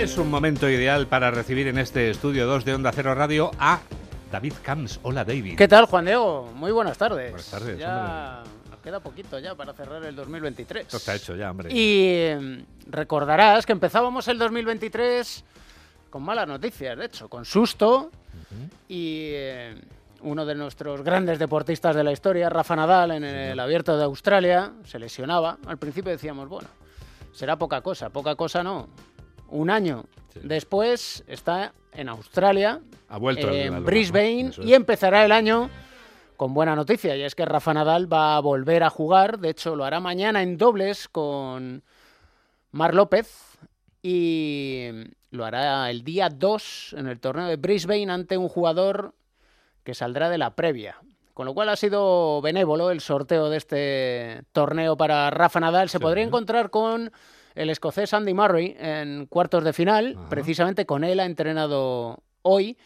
Es un momento ideal para recibir en este estudio 2 de Onda Cero Radio a David Camps. Hola, David. ¿Qué tal, Juan Diego? Muy buenas tardes. Buenas tardes, Ya nos queda poquito ya para cerrar el 2023. Esto está hecho ya, hombre. Y eh, recordarás que empezábamos el 2023 con malas noticias, de hecho, con susto. Y eh, uno de nuestros grandes deportistas de la historia, Rafa Nadal, en el abierto de Australia, se lesionaba. Al principio decíamos, bueno, será poca cosa. Poca cosa no. Un año Sí. después está en Australia, Ha vuelto en Brisbane, ¿no? Eso es. y empezará el año con buena noticia, y es que Rafa Nadal va a volver a jugar. De hecho, lo hará mañana en dobles con Mar López y lo hará el día 2 en el torneo de Brisbane ante un jugador que saldrá de la previa. Con lo cual ha sido benévolo el sorteo de este torneo para Rafa Nadal. Se Sí. podría encontrar con el escocés Andy Murray en cuartos de final. Ajá. Precisamente con él ha entrenado hoy.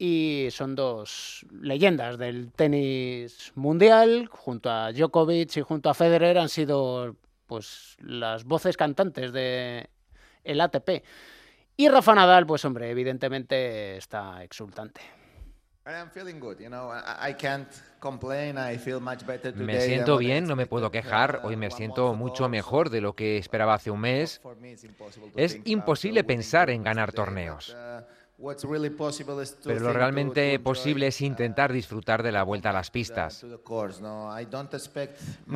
Y son dos leyendas del tenis mundial. Junto a Djokovic y junto a Federer han sido pues las voces cantantes de el ATP. Y Rafa Nadal, pues hombre, evidentemente está exultante. Me siento bien, no me puedo uh, quejar. Hoy me siento mucho mejor de lo que esperaba hace un mes. Es imposible uh, pensar en ganar torneos. But, what's really possible is to Pero lo to- realmente posible es uh, intentar disfrutar de la vuelta a las pistas. to the course, no.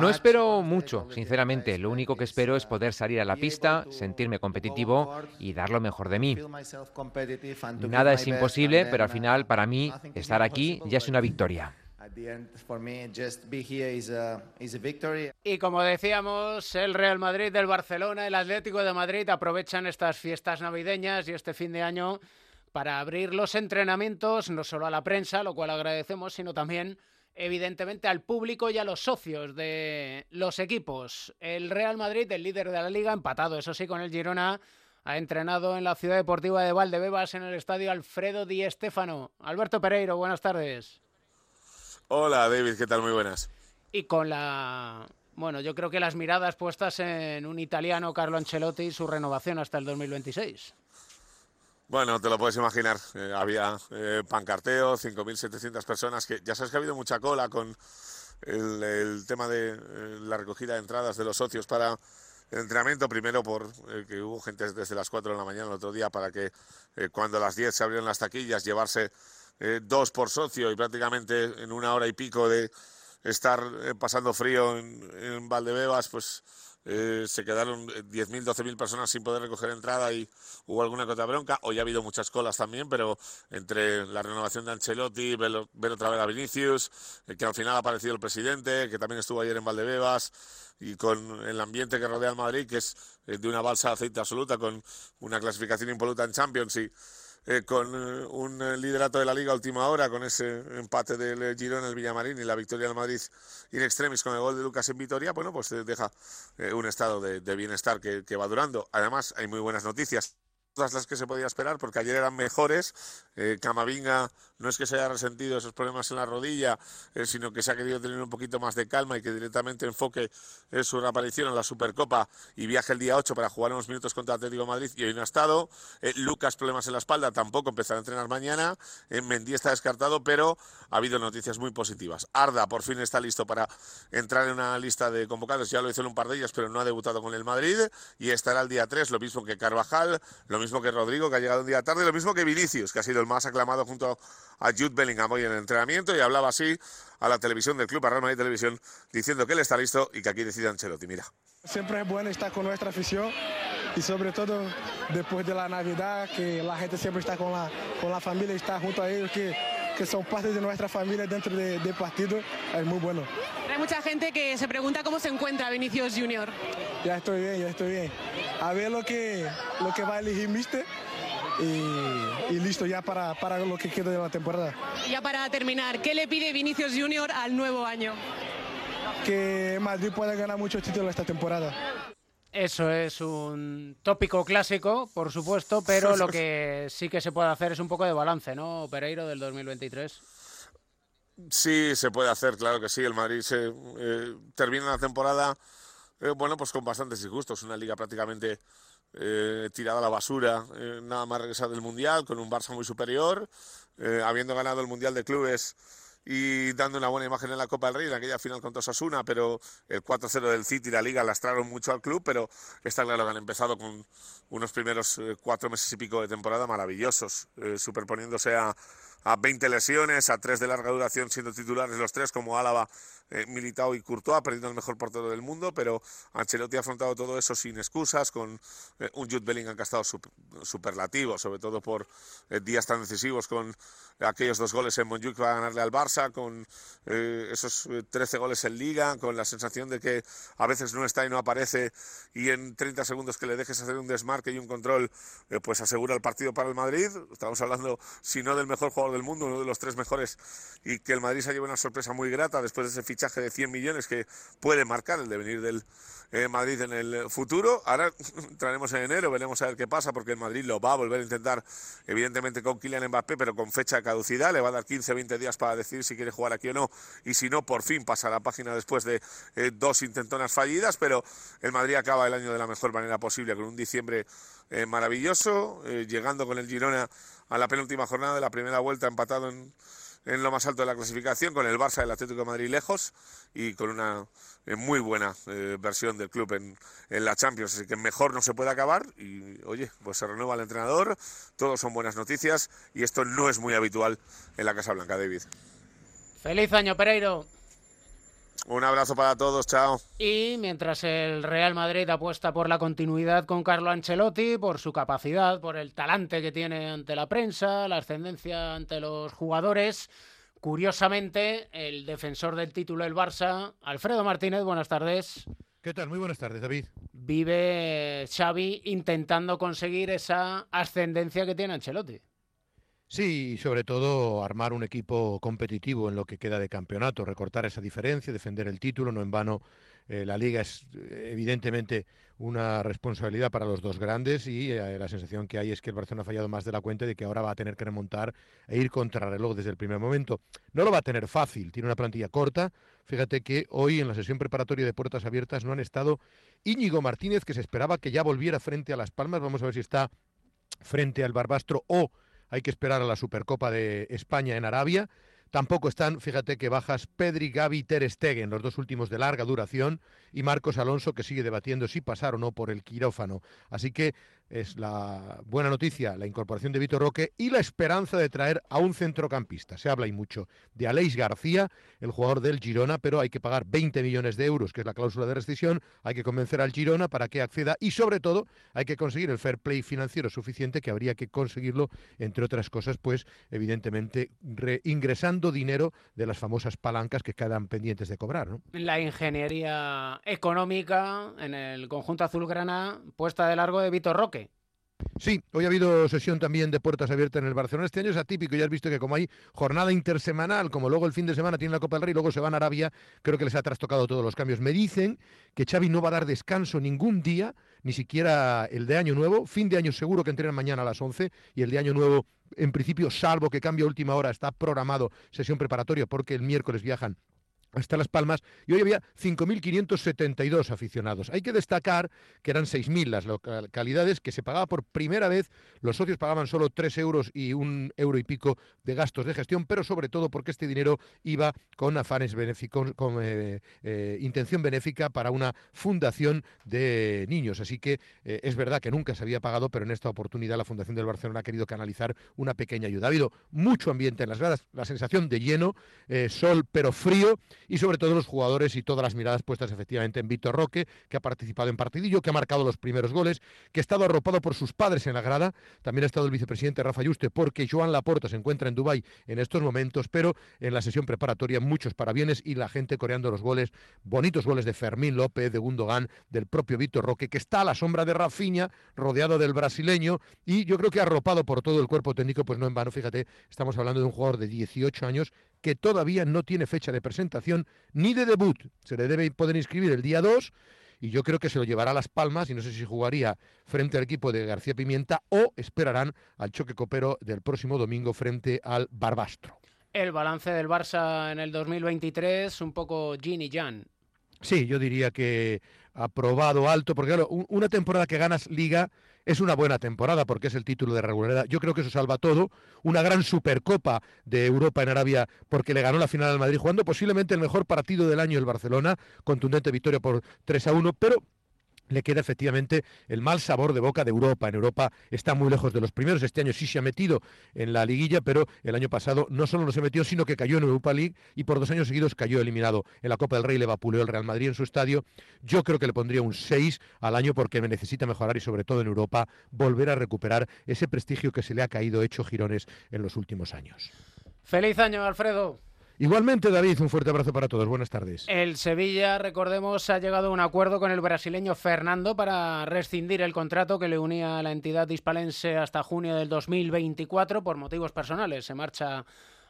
Espero mucho, sinceramente. Lo único que espero es uh, poder salir a la pista, sentirme competitivo y dar lo mejor de mí. Nada es imposible, pero al uh, final, para mí, estar aquí ya es una victoria. At the end, for me, just be here is a, is a victory. Y como decíamos, el Real Madrid, el Barcelona, el Atlético de Madrid aprovechan estas fiestas navideñas y este fin de año para abrir los entrenamientos, no solo a la prensa, lo cual agradecemos, sino también, evidentemente, al público y a los socios de los equipos. El Real Madrid, el líder de la liga, empatado, eso sí, con el Girona, ha entrenado en la ciudad deportiva de Valdebebas en el estadio Alfredo Di Stéfano. Alberto Pereiro, buenas tardes. Hola David, ¿qué tal? Muy buenas. Y con la. Bueno, yo creo que las miradas puestas en un italiano, Carlo Ancelotti, y su renovación hasta el 2026. Bueno, te lo puedes imaginar. eh, había eh, pancarteo, 5.700 personas, que ya sabes que ha habido mucha cola con el, tema de eh, la recogida de entradas de los socios para el entrenamiento. Primero por eh, que hubo gente desde las 4 de la mañana el otro día para que eh, cuando a las 10 se abrieron las taquillas llevarse dos por socio y prácticamente en una hora y pico de estar pasando frío en, en Valdebebas, pues eh, se quedaron eh, 10.000, 12.000 personas sin poder recoger entrada y hubo alguna otra bronca. Hoy ha habido muchas colas también, pero entre la renovación de Ancelotti, ver, ver otra vez a Vinicius, eh, que al final ha aparecido el presidente, que también estuvo ayer en Valdebebas, y con el ambiente que rodea al Madrid, que es eh, de una balsa de aceite absoluta, con una clasificación impoluta en Champions y eh, con eh, un eh, liderato de la Liga a última hora, con ese empate del eh, Girona, el Villamarín y la victoria del Madrid in extremis con el gol de Lucas en Vitoria, bueno, pues deja un estado de, bienestar que va durando. Además, hay muy buenas noticias. Todas las que se podía esperar, porque ayer eran mejores. Eh, Camavinga no es que se haya resentido esos problemas en la rodilla, eh, sino que se ha querido tener un poquito más de calma y que directamente enfoque su reaparición en la Supercopa y viaje el día 8 para jugar unos minutos contra Atlético Madrid y hoy no ha estado. Eh, Lucas, problemas en la espalda, tampoco empezará a entrenar mañana. Eh, Mendy está descartado, pero ha habido noticias muy positivas. Arda por fin está listo para entrar en una lista de convocados, ya lo hizo en un par de ellas, pero no ha debutado con el Madrid y estará el día 3, lo mismo que Carvajal, lo mismo que Rodrigo, que ha llegado un día tarde, lo mismo que Vinicius, que ha sido el más aclamado junto a Jude Bellingham hoy en el entrenamiento y hablaba así a la televisión del club, a Real Madrid Televisión, diciendo que él está listo y que aquí decide Ancelotti. Mira. Siempre es bueno estar con nuestra afición y sobre todo después de la Navidad, que la gente siempre está con la, con la familia, está junto a ellos, que, que son parte de nuestra familia dentro de- del partido, es muy bueno. Hay mucha gente que se pregunta cómo se encuentra Vinicius Junior. Ya estoy bien, ya estoy bien. A ver lo que, lo que va a elegir Mister y, y listo ya para, para lo que queda de la temporada. Ya para terminar, ¿qué le pide Vinicius Junior al nuevo año? Que Madrid pueda ganar muchos títulos esta temporada. Eso es un tópico clásico, por supuesto, pero lo que sí que se puede hacer es un poco de balance, ¿no, Pereiro, del 2023? Sí, se puede hacer, claro que sí. El Madrid se, eh, termina la temporada bueno, pues con bastantes disgustos. Una liga prácticamente eh, tirada a la basura, eh, nada más regresar del Mundial, con un Barça muy superior, eh, habiendo ganado el Mundial de Clubes y dando una buena imagen en la Copa del Rey, en aquella final contra Osasuna, pero el 4-0 del City y la Liga lastraron mucho al club, pero está claro que han empezado con unos primeros cuatro meses y pico de temporada maravillosos, superponiéndose a, a 20 lesiones, a tres de larga duración siendo titulares los tres, como Álava eh, Militao y Courtois, perdiendo el mejor portero del mundo, pero Ancelotti ha afrontado todo eso sin excusas, con eh, un Jude Bellingham que ha estado superlativo, sobre todo por eh, días tan decisivos, con aquellos dos goles en Montjuic para ganarle al Barça, con esos 13 goles en Liga, con la sensación de que a veces no está y no aparece, y en 30 segundos que le dejes hacer un desmarque y un control, pues asegura el partido para el Madrid. Estamos hablando, si no del mejor jugador del mundo, uno de los tres mejores, y que el Madrid se lleve una sorpresa muy grata después de ese fichaje de 100 millones que puede marcar el devenir del eh, Madrid en el futuro. Ahora entraremos en enero, veremos a ver qué pasa, porque el Madrid lo va a volver a intentar, evidentemente con Kylian Mbappé, pero con fecha de caducidad. Le va a dar 15, 20 días para decidir si quiere jugar aquí o no. Y si no, por fin pasa la página después de eh, dos intentonas fallidas. Pero el Madrid acaba el año de la mejor manera posible, con un diciembre eh, maravilloso, llegando con el Girona a la penúltima jornada de la primera vuelta, empatado en en lo más alto de la clasificación, con el Barça del Atlético de Madrid lejos y con una eh, muy buena eh, versión del club en, en, la Champions. Así que mejor no se puede acabar y, oye, pues se renueva el entrenador, todos son buenas noticias y esto no es muy habitual en la Casa Blanca, David. Feliz año, Pereiro. Un abrazo para todos, chao. Y mientras el Real Madrid apuesta por la continuidad con Carlo Ancelotti, por su capacidad, por el talante que tiene ante la prensa, la ascendencia ante los jugadores, curiosamente, el defensor del título del Barça, Alfredo Martínez, buenas tardes. ¿Qué tal? Muy buenas tardes, David. Vive Xavi intentando conseguir esa ascendencia que tiene Ancelotti. Sí, y sobre todo armar un equipo competitivo en lo que queda de campeonato, recortar esa diferencia, defender el título, no en vano eh, la liga es eh, evidentemente una responsabilidad para los dos grandes y eh, la sensación que hay es que el Barcelona ha fallado más de la cuenta de que ahora va a tener que remontar e ir contra reloj desde el primer momento. No lo va a tener fácil, tiene una plantilla corta. Fíjate que hoy en la sesión preparatoria de puertas abiertas no han estado Íñigo Martínez, que se esperaba que ya volviera frente a Las Palmas. Vamos a ver si está frente al Barbastro o hay que esperar a la Supercopa de España en Arabia. Tampoco están, fíjate que bajas Pedri, Gavi, Ter Stegen, los dos últimos de larga duración, y Marcos Alonso, que sigue debatiendo si pasar o no por el quirófano. Así que es la buena noticia la incorporación de Vitor Roque y la esperanza de traer a un centrocampista. Se habla y mucho de Aleix García, el jugador del Girona, pero hay que pagar 20 millones de euros, que es la cláusula de rescisión, hay que convencer al Girona para que acceda y sobre todo hay que conseguir el fair play financiero suficiente que habría que conseguirlo, entre otras cosas, pues evidentemente ingresando dinero de las famosas palancas que quedan pendientes de cobrar. ¿no? La ingeniería económica en el conjunto azulgrana puesta de largo de Vitor Roque Sí, hoy ha habido sesión también de puertas abiertas en el Barcelona. Este año es atípico, ya has visto que como hay jornada intersemanal, como luego el fin de semana tiene la Copa del Rey, luego se van a Arabia, creo que les ha trastocado todos los cambios. Me dicen que Xavi no va a dar descanso ningún día, ni siquiera el de Año Nuevo. Fin de año seguro que entrenan mañana a las 11 y el de Año Nuevo, en principio, salvo que cambie a última hora, está programado sesión preparatoria porque el miércoles viajan hasta Las Palmas y hoy había 5.572 aficionados. Hay que destacar que eran 6.000 las localidades que se pagaba por primera vez, los socios pagaban solo 3 euros y un euro y pico de gastos de gestión, pero sobre todo porque este dinero iba con afanes benéficos, con eh, eh, intención benéfica para una fundación de niños. Así que eh, es verdad que nunca se había pagado, pero en esta oportunidad la Fundación del Barcelona ha querido canalizar una pequeña ayuda. Ha habido mucho ambiente en las gradas, la sensación de lleno, sol pero frío y sobre todo los jugadores y todas las miradas puestas efectivamente en Víctor Roque, que ha participado en partidillo, que ha marcado los primeros goles, que ha estado arropado por sus padres en la grada. También ha estado el vicepresidente Rafa Yuste, porque Joan Laporta se encuentra en Dubái en estos momentos, pero en la sesión preparatoria muchos parabienes y la gente coreando los goles, bonitos goles de Fermín López, de Gundogan, del propio Víctor Roque, que está a la sombra de Rafinha, rodeado del brasileño, y yo creo que arropado por todo el cuerpo técnico, pues no en vano, fíjate, estamos hablando de un jugador de 18 años que todavía no tiene fecha de presentación ni de debut. Se le debe poder inscribir el día 2 y yo creo que se lo llevará a Las Palmas y no sé si jugaría frente al equipo de García Pimienta o esperarán al choque copero del próximo domingo frente al Barbastro. El balance del Barça en el 2023, un poco Gin y Jan. Sí, yo diría que aprobado alto, porque claro, una temporada que ganas liga es una buena temporada porque es el título de regularidad. Yo creo que eso salva todo. Una gran supercopa de Europa en Arabia porque le ganó la final al Madrid jugando posiblemente el mejor partido del año el Barcelona, contundente victoria por 3 a 1, pero le queda efectivamente el mal sabor de boca de Europa. En Europa está muy lejos de los primeros. Este año sí se ha metido en la liguilla, pero el año pasado no solo no se metió, sino que cayó en Europa League y por dos años seguidos cayó eliminado. En la Copa del Rey le vapuleó el Real Madrid en su estadio. Yo creo que le pondría un 6 al año porque necesita mejorar y sobre todo en Europa volver a recuperar ese prestigio que se le ha caído hecho girones en los últimos años. Feliz año, Alfredo. Igualmente, David, un fuerte abrazo para todos. Buenas tardes. El Sevilla, recordemos, ha llegado a un acuerdo con el brasileño Fernando para rescindir el contrato que le unía a la entidad hispalense hasta junio del 2024 por motivos personales. Se marcha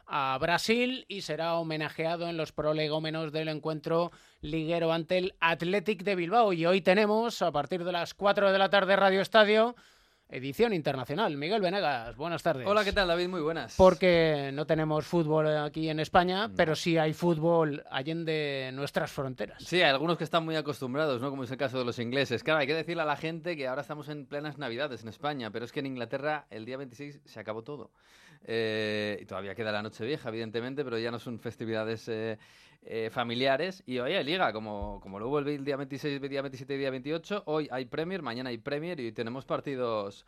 a Brasil y será homenajeado en los prolegómenos del encuentro liguero ante el Athletic de Bilbao. Y hoy tenemos, a partir de las 4 de la tarde, Radio Estadio edición internacional. Miguel Venegas, buenas tardes. Hola, ¿qué tal, David? Muy buenas. Porque no tenemos fútbol aquí en España, pero sí hay fútbol allende nuestras fronteras. Sí, hay algunos que están muy acostumbrados, ¿no? Como es el caso de los ingleses. Claro, hay que decirle a la gente que ahora estamos en plenas Navidades en España, pero es que en Inglaterra el día 26 se acabó todo. Eh, y todavía queda la noche vieja, evidentemente, pero ya no son festividades eh, eh, familiares. Y hoy hay liga, como, como hubo el día 26, día 27 y día 28. Hoy hay Premier, mañana hay Premier y tenemos partidos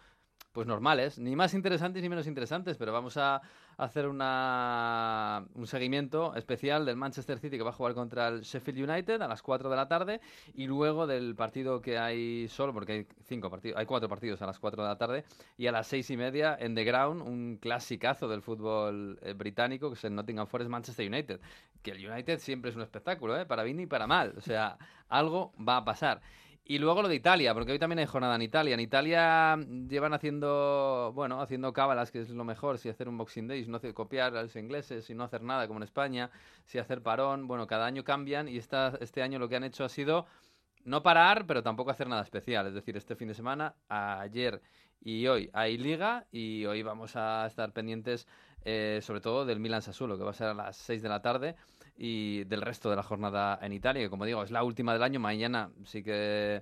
pues normales, ni más interesantes ni menos interesantes, pero vamos a hacer una, un seguimiento especial del Manchester City que va a jugar contra el Sheffield United a las 4 de la tarde y luego del partido que hay solo, porque hay cinco partidos, hay cuatro partidos a las 4 de la tarde y a las seis y media en The Ground, un clasicazo del fútbol eh, británico que es el Nottingham Forest Manchester United, que el United siempre es un espectáculo, ¿eh? para bien y para mal, o sea, algo va a pasar. Y luego lo de Italia, porque hoy también hay jornada en Italia. En Italia llevan haciendo, bueno, haciendo cábalas, que es lo mejor, si hacer un Boxing Day, si no hacer, copiar a los ingleses, si no hacer nada como en España, si hacer parón. Bueno, cada año cambian y esta, este año lo que han hecho ha sido no parar, pero tampoco hacer nada especial. Es decir, este fin de semana, ayer y hoy hay liga y hoy vamos a estar pendientes eh, sobre todo del Milan Sassuolo, que va a ser a las 6 de la tarde y del resto de la jornada en Italia, que como digo, es la última del año. Mañana sí que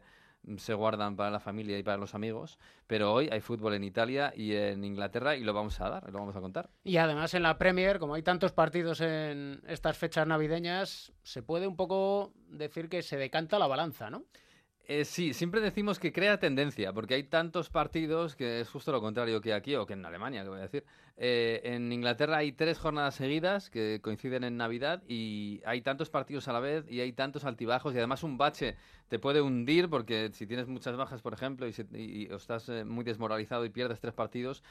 se guardan para la familia y para los amigos, pero hoy hay fútbol en Italia y en Inglaterra y lo vamos a dar, lo vamos a contar. Y además en la Premier, como hay tantos partidos en estas fechas navideñas, se puede un poco decir que se decanta la balanza, ¿no? Eh, sí, siempre decimos que crea tendencia, porque hay tantos partidos que es justo lo contrario que aquí o que en Alemania, que voy a decir. Eh, en Inglaterra hay tres jornadas seguidas que coinciden en Navidad y hay tantos partidos a la vez y hay tantos altibajos y además un bache te puede hundir porque si tienes muchas bajas, por ejemplo, y, estás eh, muy desmoralizado y pierdes tres partidos,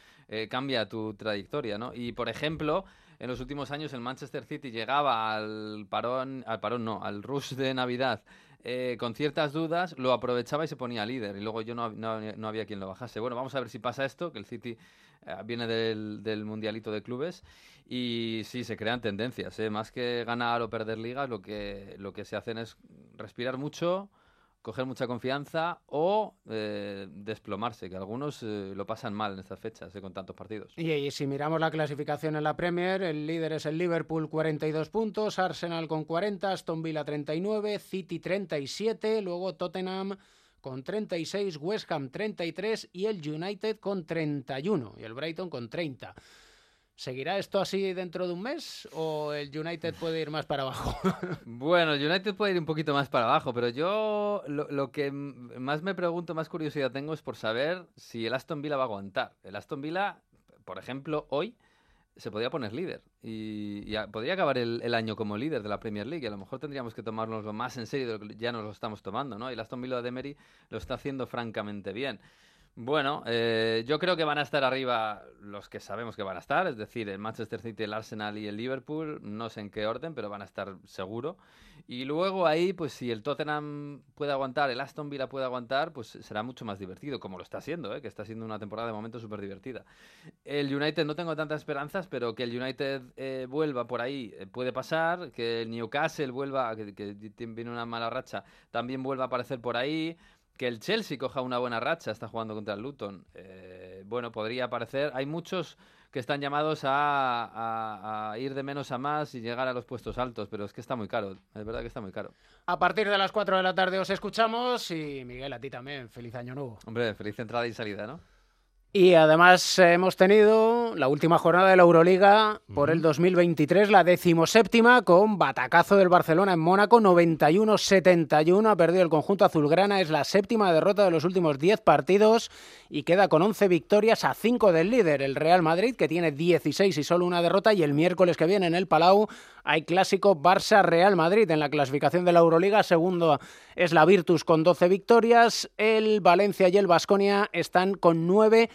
cambia tu trayectoria, ¿no? Y por ejemplo, en los últimos años el Manchester City llegaba al parón, al parón no, al rush de Navidad eh, con ciertas dudas, lo aprovechaba y se ponía líder. Y luego yo no, no, había quien lo bajase. Bueno, vamos a ver si pasa esto, que el City eh, viene del, del, Mundialito de Clubes. Y sí, se crean tendencias. ¿eh? Más que ganar o perder ligas, lo que, lo que se hacen es respirar mucho, coger mucha confianza o eh, desplomarse, que algunos eh, lo pasan mal en estas fechas eh, con tantos partidos. Y, si miramos la clasificación en la Premier, el líder es el Liverpool 42 puntos, Arsenal con 40, Aston Villa 39, City 37, luego Tottenham con 36, West Ham 33 y el United con 31 y el Brighton con 30. ¿Seguirá esto así dentro de un mes o el United puede ir más para abajo? bueno, el United puede ir un poquito más para abajo, pero yo lo, que más me pregunto, más curiosidad tengo es por saber si el Aston Villa va a aguantar. El Aston Villa, por ejemplo, hoy se podría poner líder y, podría acabar el, año como líder de la Premier League. Y a lo mejor tendríamos que tomárnoslo más en serio de lo que ya nos lo estamos tomando, ¿no? Y el Aston Villa de Emery lo está haciendo francamente bien. Bueno, eh, yo creo que van a estar arriba los que sabemos que van a estar, es decir, el Manchester City, el Arsenal y el Liverpool, no sé en qué orden, pero van a estar seguro. Y luego ahí, pues si el Tottenham puede aguantar, el Aston Villa puede aguantar, pues será mucho más divertido, como lo está haciendo, ¿eh? que está siendo una temporada de momento súper divertida. El United no tengo tantas esperanzas, pero que el United eh, vuelva por ahí puede pasar, que el Newcastle vuelva, que, que tiene una mala racha, también vuelva a aparecer por ahí Que el Chelsea coja una buena racha, está jugando contra el Luton. Eh, bueno, podría parecer. Hay muchos que están llamados a, a- a ir de menos a más y llegar a los puestos altos, pero es que está muy caro. Es verdad que está muy caro. A partir de las 4 de la tarde os escuchamos y Miguel, a ti también. Feliz año nuevo. Hombre, feliz entrada y salida, ¿no? Y además hemos tenido la última jornada de la Euroliga por el 2023, la decimoséptima, con batacazo del Barcelona en Mónaco, 91-71, ha perdido el conjunto azulgrana, es la séptima derrota de los últimos 10 partidos y queda con 11 victorias a 5 del líder, el Real Madrid, que tiene 16 y solo una derrota, y el miércoles que viene en el Palau hay clásico Barça-Real Madrid en la clasificación de la Euroliga, segundo es la Virtus con 12 victorias, el Valencia y el Basconia están con 9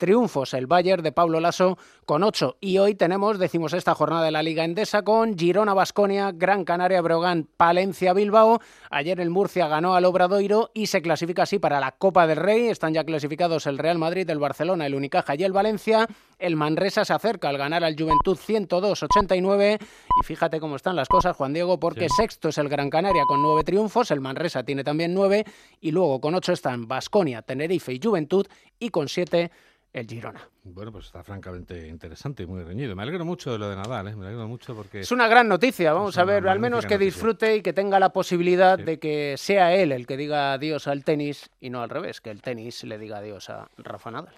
triunfos, el Bayern de Pablo Lasso con 8 y hoy tenemos, decimos esta jornada de la Liga Endesa con Girona Basconia, Gran Canaria Breogán, Palencia Bilbao, ayer el Murcia ganó al Obradoiro y se clasifica así para la Copa del Rey, están ya clasificados el Real Madrid, el Barcelona, el Unicaja y el Valencia, el Manresa se acerca al ganar al Juventud 102-89 y fíjate cómo están las cosas, Juan Diego, porque Sí. sexto es el Gran Canaria con nueve triunfos, el Manresa tiene también nueve y luego con ocho están Basconia, Tenerife y Juventud y con siete el Girona. Bueno, pues está francamente interesante y muy reñido. Me alegro mucho de lo de Nadal, ¿eh? me alegro mucho porque... Es una gran noticia, vamos a ver, al menos que noticia. disfrute y que tenga la posibilidad Sí. de que sea él el que diga adiós al tenis y no al revés, que el tenis le diga adiós a Rafa Nadal.